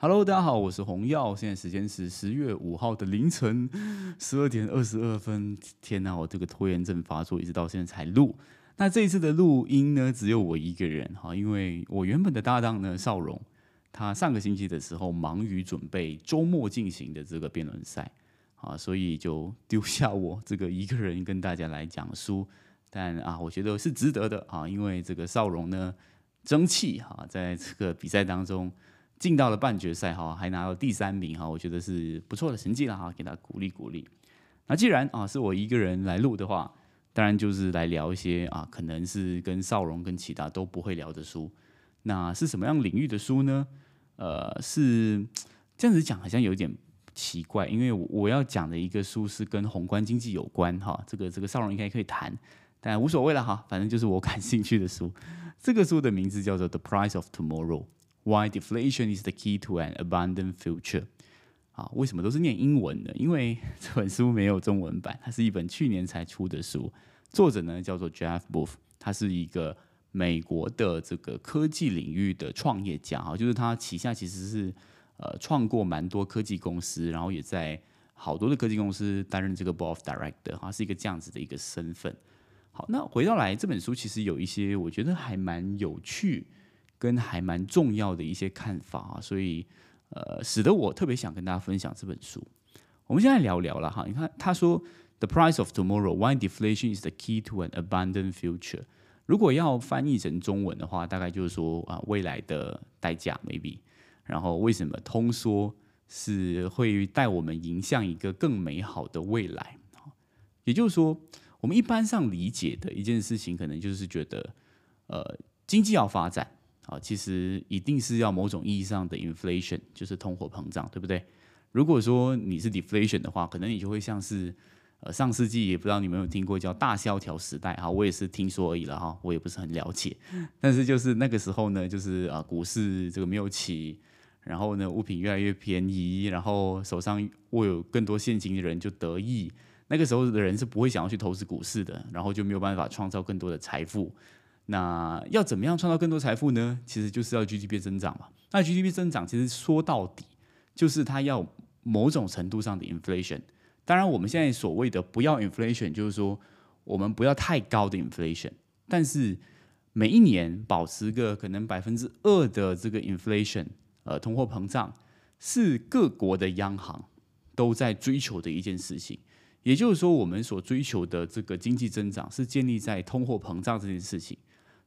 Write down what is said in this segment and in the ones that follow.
Hello，大家好，我是洪耀，现在时间是十月五号的凌晨 十二点二十二分。天哪，我这个拖延症发作，一直到现在才录。那这一次的录音呢，只有我一个人哈，因为我原本的搭档呢，邵荣，他上个星期的时候忙于准备周末进行的这个辩论赛啊，所以就丢下我这个一个人跟大家来讲书。但啊，我觉得是值得的啊，因为这个邵荣呢，争气哈，在这个比赛当中。进到了半决赛哈，还拿到第三名哈，我觉得是不错的成绩了哈，给他鼓励鼓励。那既然啊是我一个人来录的话，当然就是来聊一些啊，可能是跟少荣跟其他都不会聊的书。那是什么样领域的书呢？呃，是这样子讲好像有点奇怪，因为我我要讲的一个书是跟宏观经济有关哈，这个这个少荣应该可以谈，但无所谓了哈，反正就是我感兴趣的书。这个书的名字叫做《The Price of Tomorrow》。Why deflation is the key to an abundant future？啊，为什么都是念英文的？因为 这本书没有中文版，它是一本去年才出的书。作者呢叫做 Jeff Booth，他是一个美国的这个科技领域的创业家啊，就是他旗下其实是呃创过蛮多科技公司，然后也在好多的科技公司担任这个 Board of Director 啊，是一个这样子的一个身份。好，那回到来这本书其实有一些我觉得还蛮有趣。跟还蛮重要的一些看法啊，所以呃，使得我特别想跟大家分享这本书。我们现在聊聊了哈，你看他说，The price of tomorrow, why deflation is the key to an abundant future。如果要翻译成中文的话，大概就是说啊，未来的代价 maybe。然后为什么通缩是会带我们迎向一个更美好的未来？也就是说，我们一般上理解的一件事情，可能就是觉得呃，经济要发展。啊，其实一定是要某种意义上的 inflation，就是通货膨胀，对不对？如果说你是 deflation 的话，可能你就会像是呃上世纪，也不知道你们有听过叫大萧条时代哈，我也是听说而已了哈，我也不是很了解。但是就是那个时候呢，就是啊股市这个没有起，然后呢物品越来越便宜，然后手上握有更多现金的人就得意，那个时候的人是不会想要去投资股市的，然后就没有办法创造更多的财富。那要怎么样创造更多财富呢？其实就是要 GDP 增长嘛。那 GDP 增长其实说到底就是它要某种程度上的 inflation。当然，我们现在所谓的不要 inflation，就是说我们不要太高的 inflation。但是每一年保持个可能百分之二的这个 inflation，呃，通货膨胀是各国的央行都在追求的一件事情。也就是说，我们所追求的这个经济增长是建立在通货膨胀这件事情。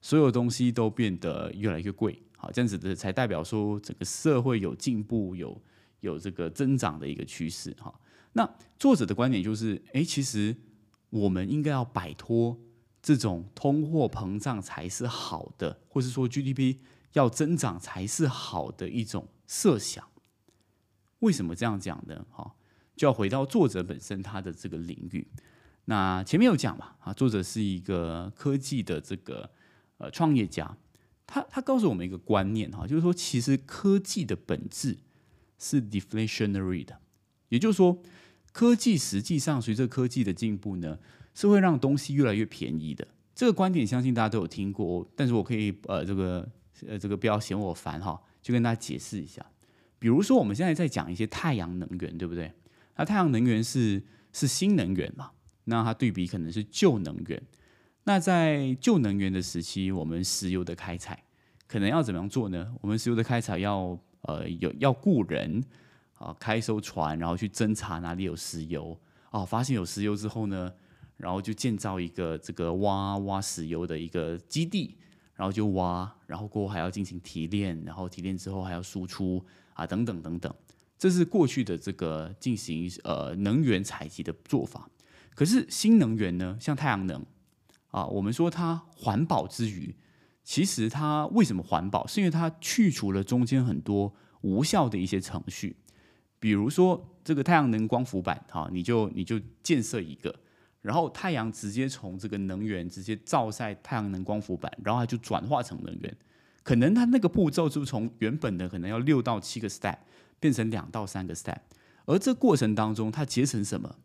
所有东西都变得越来越贵，好，这样子的才代表说整个社会有进步，有有这个增长的一个趋势，哈。那作者的观点就是，哎，其实我们应该要摆脱这种通货膨胀才是好的，或是说 GDP 要增长才是好的一种设想。为什么这样讲呢？哈，就要回到作者本身他的这个领域。那前面有讲嘛，啊，作者是一个科技的这个。呃，创业家，他他告诉我们一个观念哈，就是说，其实科技的本质是 deflationary 的，也就是说，科技实际上随着科技的进步呢，是会让东西越来越便宜的。这个观点相信大家都有听过，但是我可以呃，这个呃，这个不要嫌我烦哈，就跟大家解释一下。比如说，我们现在在讲一些太阳能源，对不对？那太阳能源是是新能源嘛？那它对比可能是旧能源。那在旧能源的时期，我们石油的开采可能要怎么样做呢？我们石油的开采要呃有要雇人啊，开艘船，然后去侦查哪里有石油哦，发现有石油之后呢，然后就建造一个这个挖挖石油的一个基地，然后就挖，然后过后还要进行提炼，然后提炼之后还要输出啊等等等等，这是过去的这个进行呃能源采集的做法。可是新能源呢，像太阳能。啊，我们说它环保之余，其实它为什么环保？是因为它去除了中间很多无效的一些程序，比如说这个太阳能光伏板，哈，你就你就建设一个，然后太阳直接从这个能源直接照晒太阳能光伏板，然后它就转化成能源，可能它那个步骤就从原本的可能要六到七个 step 变成两到三个 step，而这过程当中它节省什么？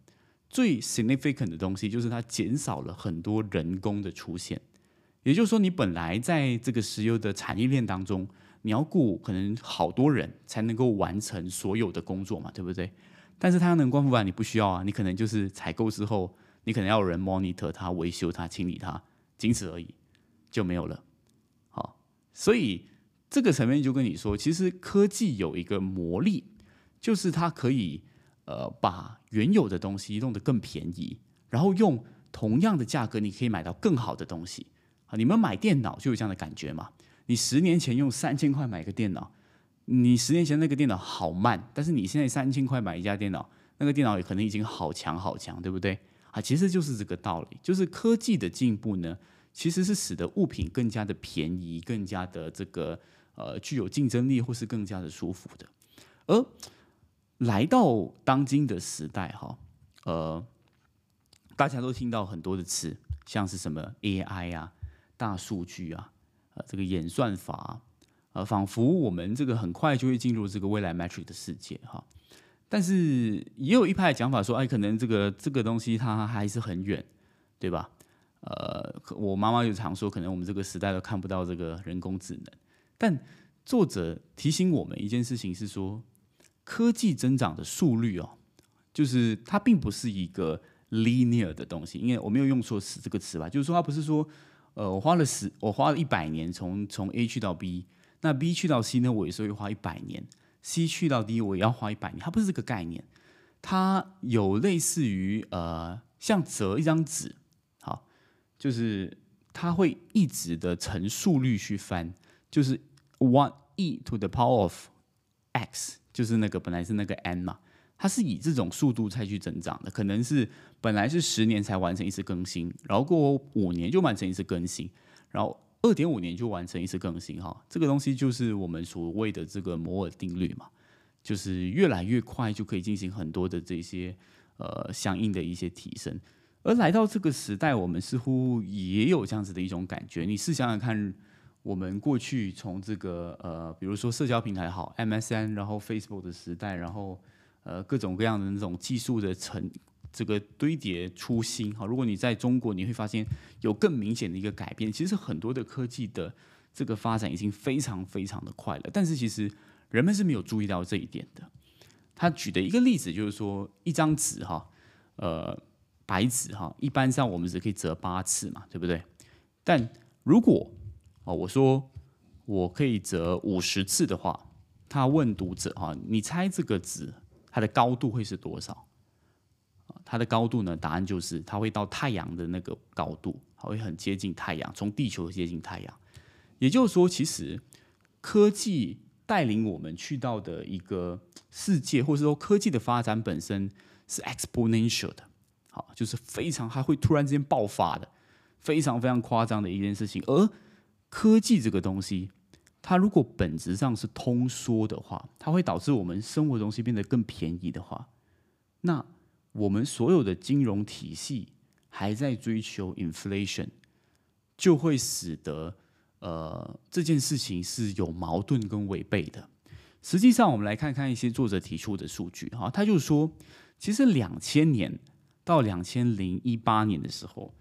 最 significant 的东西就是它减少了很多人工的出现，也就是说，你本来在这个石油的产业链当中，你要雇可能好多人才能够完成所有的工作嘛，对不对？但是太阳能光伏板你不需要啊，你可能就是采购之后，你可能要有人 monitor 它、维修它、清理它，仅此而已，就没有了。好，所以这个层面就跟你说，其实科技有一个魔力，就是它可以呃把原有的东西弄得更便宜，然后用同样的价格你可以买到更好的东西。啊，你们买电脑就有这样的感觉嘛？你十年前用三千块买个电脑。你十年前那个电脑好慢，但是你现在三千块买一家电脑，那个电脑也可能已经好强好强，对不对？啊，其实就是这个道理，就是科技的进步呢，其实是使得物品更加的便宜，更加的这个呃具有竞争力，或是更加的舒服的。而来到当今的时代，哈，呃，大家都听到很多的词，像是什么 AI 啊、大数据啊、呃这个演算法。呃，仿佛我们这个很快就会进入这个未来 Matrix 的世界哈，但是也有一派讲法说，哎，可能这个这个东西它还是很远，对吧？呃，我妈妈就常说，可能我们这个时代都看不到这个人工智能。但作者提醒我们一件事情是说，科技增长的速率哦，就是它并不是一个 linear 的东西，因为我没有用错词这个词吧，就是说它不是说，呃，我花了十，我花了一百年从从 A 去到 B。那 B 去到 C 呢？我也是会花一百年；C 去到 D，我也要花一百年。它不是这个概念，它有类似于呃，像折一张纸，好，就是它会一直的乘速率去翻，就是 one e to the power of x，就是那个本来是那个 n 嘛，它是以这种速度才去增长的。可能是本来是十年才完成一次更新，然后过五年就完成一次更新，然后。二点五年就完成一次更新，哈，这个东西就是我们所谓的这个摩尔定律嘛，就是越来越快就可以进行很多的这些呃相应的一些提升。而来到这个时代，我们似乎也有这样子的一种感觉。你试想想看，我们过去从这个呃，比如说社交平台好，MSN，然后 Facebook 的时代，然后呃各种各样的那种技术的成。这个堆叠初心哈，如果你在中国，你会发现有更明显的一个改变。其实很多的科技的这个发展已经非常非常的快了，但是其实人们是没有注意到这一点的。他举的一个例子就是说，一张纸哈，呃，白纸哈，一般上我们只可以折八次嘛，对不对？但如果哦，我说我可以折五十次的话，他问读者哈，你猜这个纸它的高度会是多少？它的高度呢？答案就是它会到太阳的那个高度，会很接近太阳，从地球接近太阳。也就是说，其实科技带领我们去到的一个世界，或者说科技的发展本身是 exponential 的，好，就是非常它会突然之间爆发的，非常非常夸张的一件事情。而科技这个东西，它如果本质上是通缩的话，它会导致我们生活东西变得更便宜的话，那。我们所有的金融体系还在追求 inflation，就会使得呃这件事情是有矛盾跟违背的。实际上，我们来看看一些作者提出的数据哈，他就说，其实两千年到两千零一八年的时候，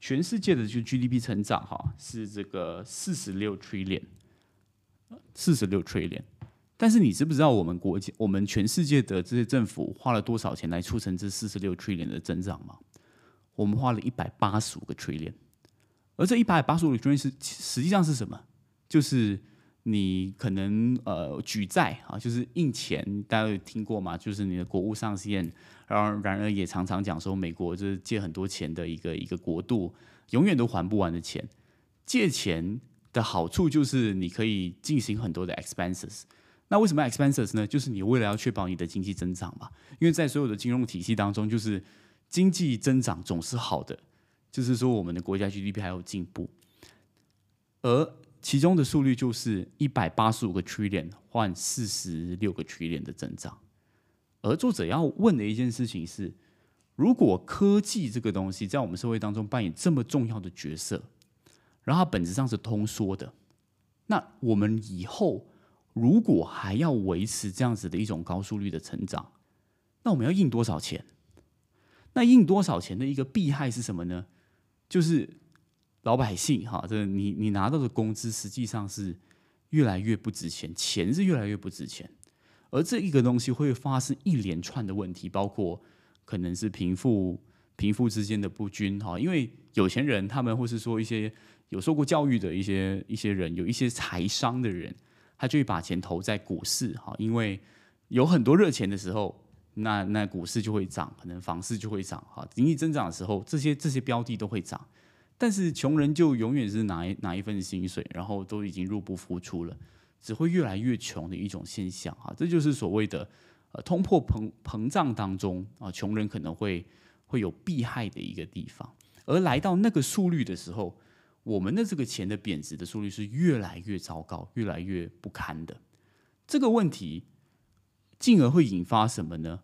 全世界的就 GDP 成长哈是这个四十六 trillion，四十六 trillion。但是你知不知道我们国家、我们全世界的这些政府花了多少钱来促成这四十六 trillion 的增长吗？我们花了一百八十五个 trillion，而这一百八十五个 trillion 是实际上是什么？就是你可能呃举债啊，就是印钱，大家有听过吗？就是你的国务上限，然而然而也常常讲说，美国就是借很多钱的一个一个国度，永远都还不完的钱。借钱的好处就是你可以进行很多的 expenses。那为什么 expenses 呢？就是你为了要确保你的经济增长嘛。因为在所有的金融体系当中，就是经济增长总是好的，就是说我们的国家 GDP 还有进步。而其中的速率就是一百八十五个 trillion 换四十六个 trillion 的增长。而作者要问的一件事情是：如果科技这个东西在我们社会当中扮演这么重要的角色，然后它本质上是通缩的，那我们以后？如果还要维持这样子的一种高速率的成长，那我们要印多少钱？那印多少钱的一个弊害是什么呢？就是老百姓哈，这你你拿到的工资实际上是越来越不值钱，钱是越来越不值钱，而这一个东西会发生一连串的问题，包括可能是贫富贫富之间的不均哈，因为有钱人他们或是说一些有受过教育的一些一些人，有一些财商的人，他就会把钱投在股市哈，因为有很多热钱的时候，那那股市就会涨，可能房市就会涨哈，经济增长的时候，这些这些标的都会涨。但是穷人就永远是拿一拿一份薪水，然后都已经入不敷出了，只会越来越穷的一种现象啊！这就是所谓的呃通货膨膨胀当中啊，穷人可能会会有避害的一个地方。而来到那个速率的时候，我们的这个钱的贬值的速率是越来越糟糕、越来越不堪的。这个问题进而会引发什么呢？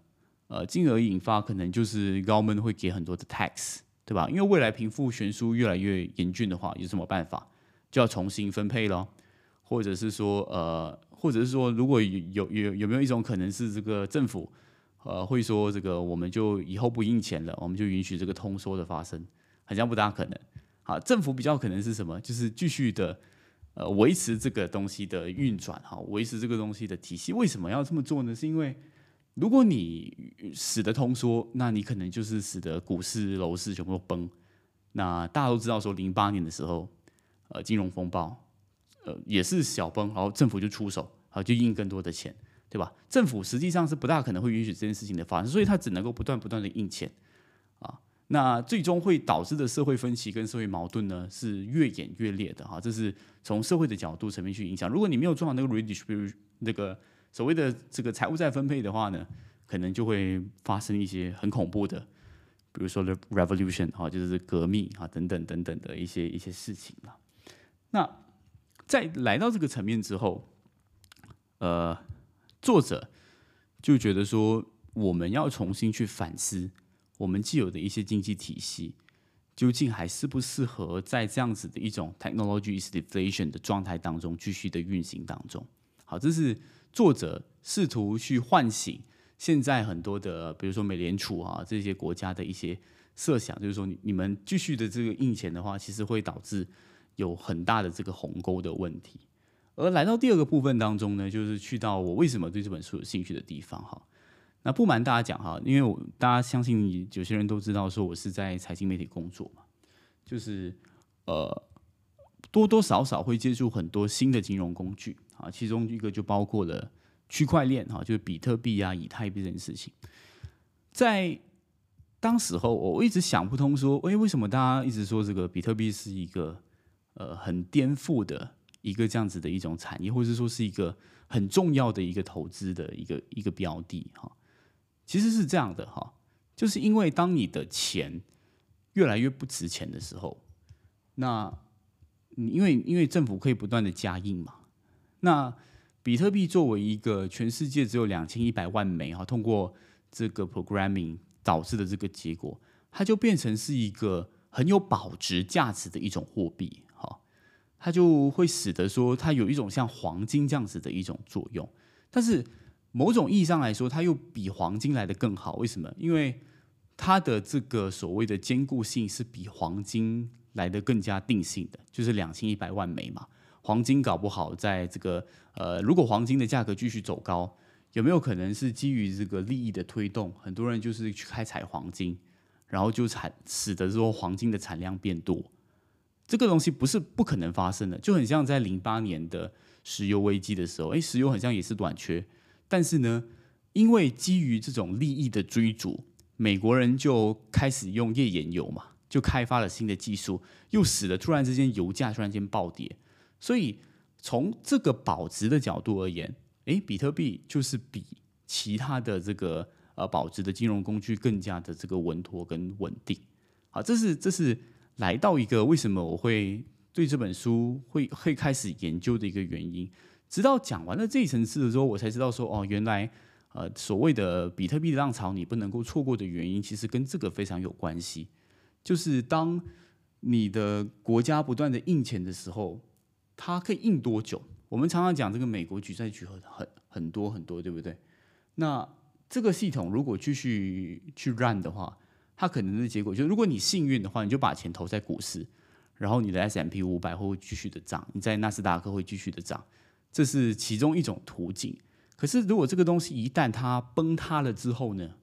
呃，进而引发可能就是高门会给很多的 tax。对吧？因为未来贫富悬殊越来越严峻的话，有什么办法？就要重新分配咯，或者是说，呃，或者是说，如果有有有没有一种可能是这个政府，呃，会说这个我们就以后不印钱了，我们就允许这个通缩的发生，好像不大可能。好，政府比较可能是什么？就是继续的呃维持这个东西的运转，哈，维持这个东西的体系。为什么要这么做呢？是因为如果你使得通缩，那你可能就是使得股市、楼市全部都崩。那大家都知道，说零八年的时候，呃，金融风暴，呃，也是小崩，然后政府就出手，然后就印更多的钱，对吧？政府实际上是不大可能会允许这件事情的发生，所以它只能够不断不断的印钱啊。那最终会导致的社会分歧跟社会矛盾呢，是越演越烈的哈。这是从社会的角度层面去影响。如果你没有做好那个 redistribution 那个。所谓的这个财务再分配的话呢，可能就会发生一些很恐怖的，比如说 the revolution 哈，就是革命啊等等等等的一些一些事情了。那在来到这个层面之后，呃，作者就觉得说，我们要重新去反思我们既有的一些经济体系，究竟还适不适合在这样子的一种 technology is deflation 的状态当中继续的运行当中。好，这是。作者试图去唤醒现在很多的，比如说美联储啊这些国家的一些设想，就是说你你们继续的这个印钱的话，其实会导致有很大的这个鸿沟的问题。而来到第二个部分当中呢，就是去到我为什么对这本书有兴趣的地方哈。那不瞒大家讲哈，因为我大家相信有些人都知道说我是在财经媒体工作嘛，就是呃多多少少会接触很多新的金融工具。啊，其中一个就包括了区块链哈，就是比特币啊、以太币这件事情。在当时候，我一直想不通，说，哎，为什么大家一直说这个比特币是一个呃很颠覆的一个这样子的一种产业，或者说是一个很重要的一个投资的一个一个标的哈？其实是这样的哈，就是因为当你的钱越来越不值钱的时候，那因为因为政府可以不断的加印嘛。那比特币作为一个全世界只有两千一百万枚哈，通过这个 programming 导致的这个结果，它就变成是一个很有保值价值的一种货币，它就会使得说它有一种像黄金这样子的一种作用，但是某种意义上来说，它又比黄金来的更好。为什么？因为它的这个所谓的坚固性是比黄金来的更加定性的，就是两千一百万枚嘛。黄金搞不好，在这个呃，如果黄金的价格继续走高，有没有可能是基于这个利益的推动？很多人就是去开采黄金，然后就产使得说黄金的产量变多。这个东西不是不可能发生的，就很像在零八年的石油危机的时候，诶，石油好像也是短缺，但是呢，因为基于这种利益的追逐，美国人就开始用页岩油嘛，就开发了新的技术，又使得突然之间油价突然间暴跌。所以从这个保值的角度而言，诶，比特币就是比其他的这个呃保值的金融工具更加的这个稳妥跟稳定。好，这是这是来到一个为什么我会对这本书会会开始研究的一个原因。直到讲完了这一层次的时候，我才知道说哦，原来呃所谓的比特币的浪潮你不能够错过的原因，其实跟这个非常有关系。就是当你的国家不断的印钱的时候。它可以印多久？我们常常讲这个美国举债举很很很多很多，对不对？那这个系统如果继续去 run 的话，它可能的结果就是，如果你幸运的话，你就把钱投在股市，然后你的 S M P 五百会继续的涨，你在纳斯达克会继续的涨。这是其中一种途径。可是如果这个东西一旦它崩塌了之后呢？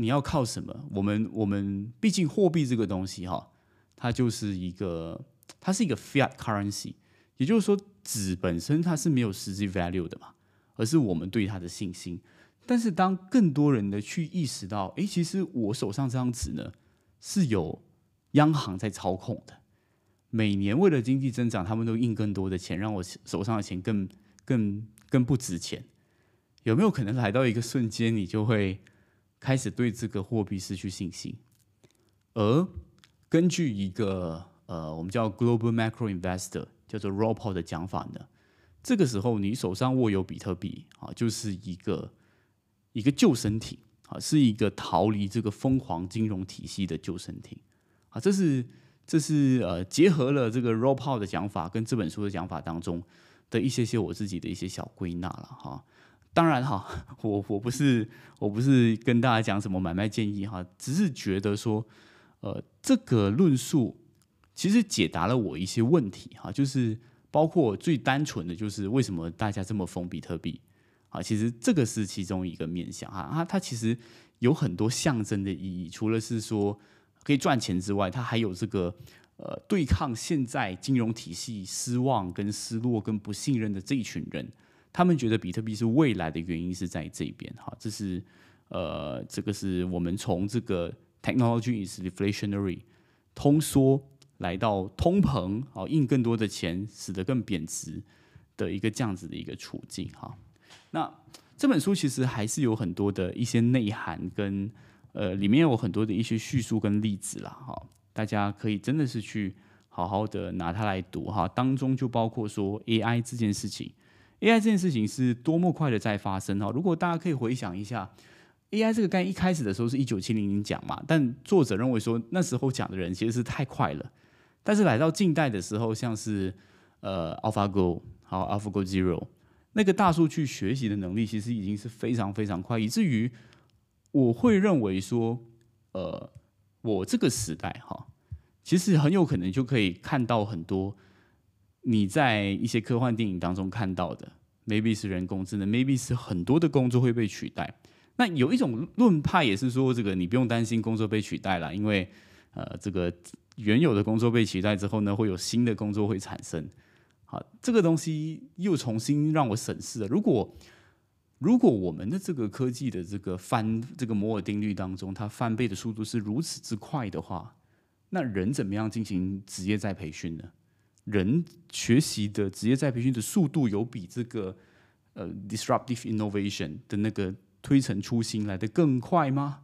你要靠什么？我们我们毕竟货币这个东西哈，它就是一个它是一个 fiat currency，也就是说纸本身它是没有实际 value 的嘛，而是我们对它的信心。但是当更多人的去意识到，哎，其实我手上这张纸呢是有央行在操控的，每年为了经济增长，他们都印更多的钱，让我手上的钱更更更不值钱。有没有可能来到一个瞬间，你就会？开始对这个货币失去信心，而根据一个呃，我们叫 Global Macro Investor 叫做 Ropo 的讲法呢，这个时候你手上握有比特币啊，就是一个一个救生艇啊，是一个逃离这个疯狂金融体系的救生艇啊，这是这是呃，结合了这个 Ropo 的讲法跟这本书的讲法当中的一些些我自己的一些小归纳了哈。当然哈，我我不是我不是跟大家讲什么买卖建议哈，只是觉得说，呃，这个论述其实解答了我一些问题哈，就是包括最单纯的就是为什么大家这么疯比特币啊，其实这个是其中一个面向哈，它它其实有很多象征的意义，除了是说可以赚钱之外，它还有这个呃对抗现在金融体系失望跟失落跟不信任的这一群人。他们觉得比特币是未来的原因是在这边，哈，这是呃，这个是我们从这个 technology is deflationary 通缩来到通膨，好印更多的钱，使得更贬值的一个这样子的一个处境，哈。那这本书其实还是有很多的一些内涵，跟呃里面有很多的一些叙述跟例子啦，哈，大家可以真的是去好好的拿它来读，哈，当中就包括说 AI 这件事情。A I 这件事情是多么快的在发生哈！如果大家可以回想一下，A I 这个概念一开始的时候是一九七零年讲嘛，但作者认为说那时候讲的人其实是太快了。但是来到近代的时候，像是呃 AlphaGo 好 AlphaGo Zero 那个大数据学习的能力，其实已经是非常非常快，以至于我会认为说，呃，我这个时代哈，其实很有可能就可以看到很多。你在一些科幻电影当中看到的，maybe 是人工智能，maybe 是很多的工作会被取代。那有一种论派也是说，这个你不用担心工作被取代了，因为呃，这个原有的工作被取代之后呢，会有新的工作会产生。好，这个东西又重新让我审视了。如果如果我们的这个科技的这个翻这个摩尔定律当中，它翻倍的速度是如此之快的话，那人怎么样进行职业再培训呢？人学习的职业再培训的速度有比这个呃 disruptive innovation 的那个推陈出新来的更快吗？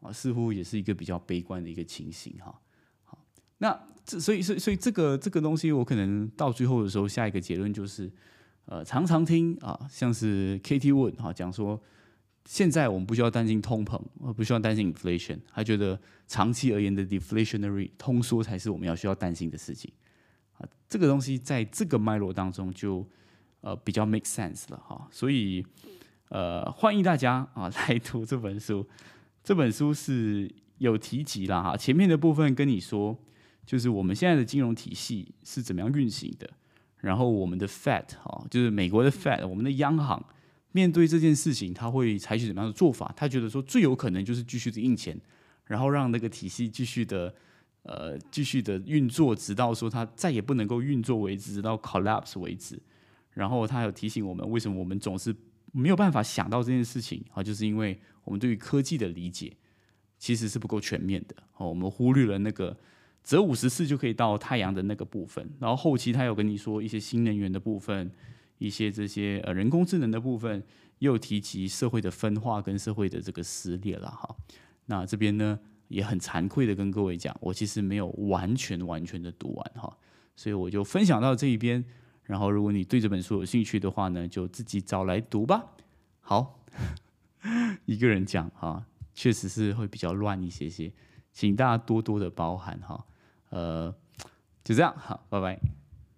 啊，似乎也是一个比较悲观的一个情形哈。那这所以所以所以这个这个东西，我可能到最后的时候，下一个结论就是，呃，常常听啊，像是 Katie Wood 哈讲说，现在我们不需要担心通膨，呃不需要担心 inflation，他觉得长期而言的 deflationary 通缩才是我们要需要担心的事情啊。这个东西在这个脉络当中就呃比较 make sense 了哈，所以呃欢迎大家啊 来读这本书。这本书是有提及了哈，前面的部分跟你说，就是我们现在的金融体系是怎么样运行的，然后我们的 Fed 哈，就是美国的 Fed，我们的央行面对这件事情，他会采取怎么样的做法？他觉得说最有可能就是继续的印钱，然后让那个体系继续的。呃，继续的运作，直到说它再也不能够运作为止，直到 collapse 为止。然后他有提醒我们，为什么我们总是没有办法想到这件事情啊？就是因为我们对于科技的理解其实是不够全面的。哦，我们忽略了那个折五十次就可以到太阳的那个部分。然后后期他有跟你说一些新能源的部分，一些这些呃人工智能的部分，又提及社会的分化跟社会的这个撕裂了哈。那这边呢？也很惭愧的跟各位讲，我其实没有完全完全的读完哈，所以我就分享到这一边。然后，如果你对这本书有兴趣的话呢，就自己找来读吧。好，一个人讲哈，确实是会比较乱一些些，请大家多多的包涵哈。呃，就这样，好，拜拜。